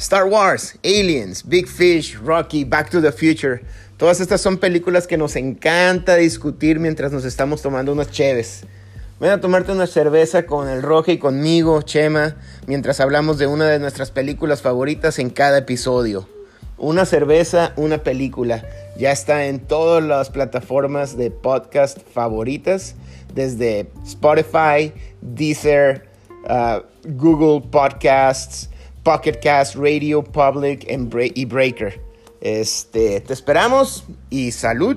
Star Wars, Aliens, Big Fish, Rocky, Back to the Future. Todas estas son películas que nos encanta discutir mientras nos estamos tomando unas cheves. Ven a tomarte una cerveza con el Roque y conmigo, Chema, mientras hablamos de una de nuestras películas favoritas en cada episodio. Una cerveza, una película. Ya está en todas las plataformas de podcast favoritas, desde Spotify, Deezer, uh, Google Podcasts, Pocket Cast, Radio Public y Breaker. Este, te esperamos y salud.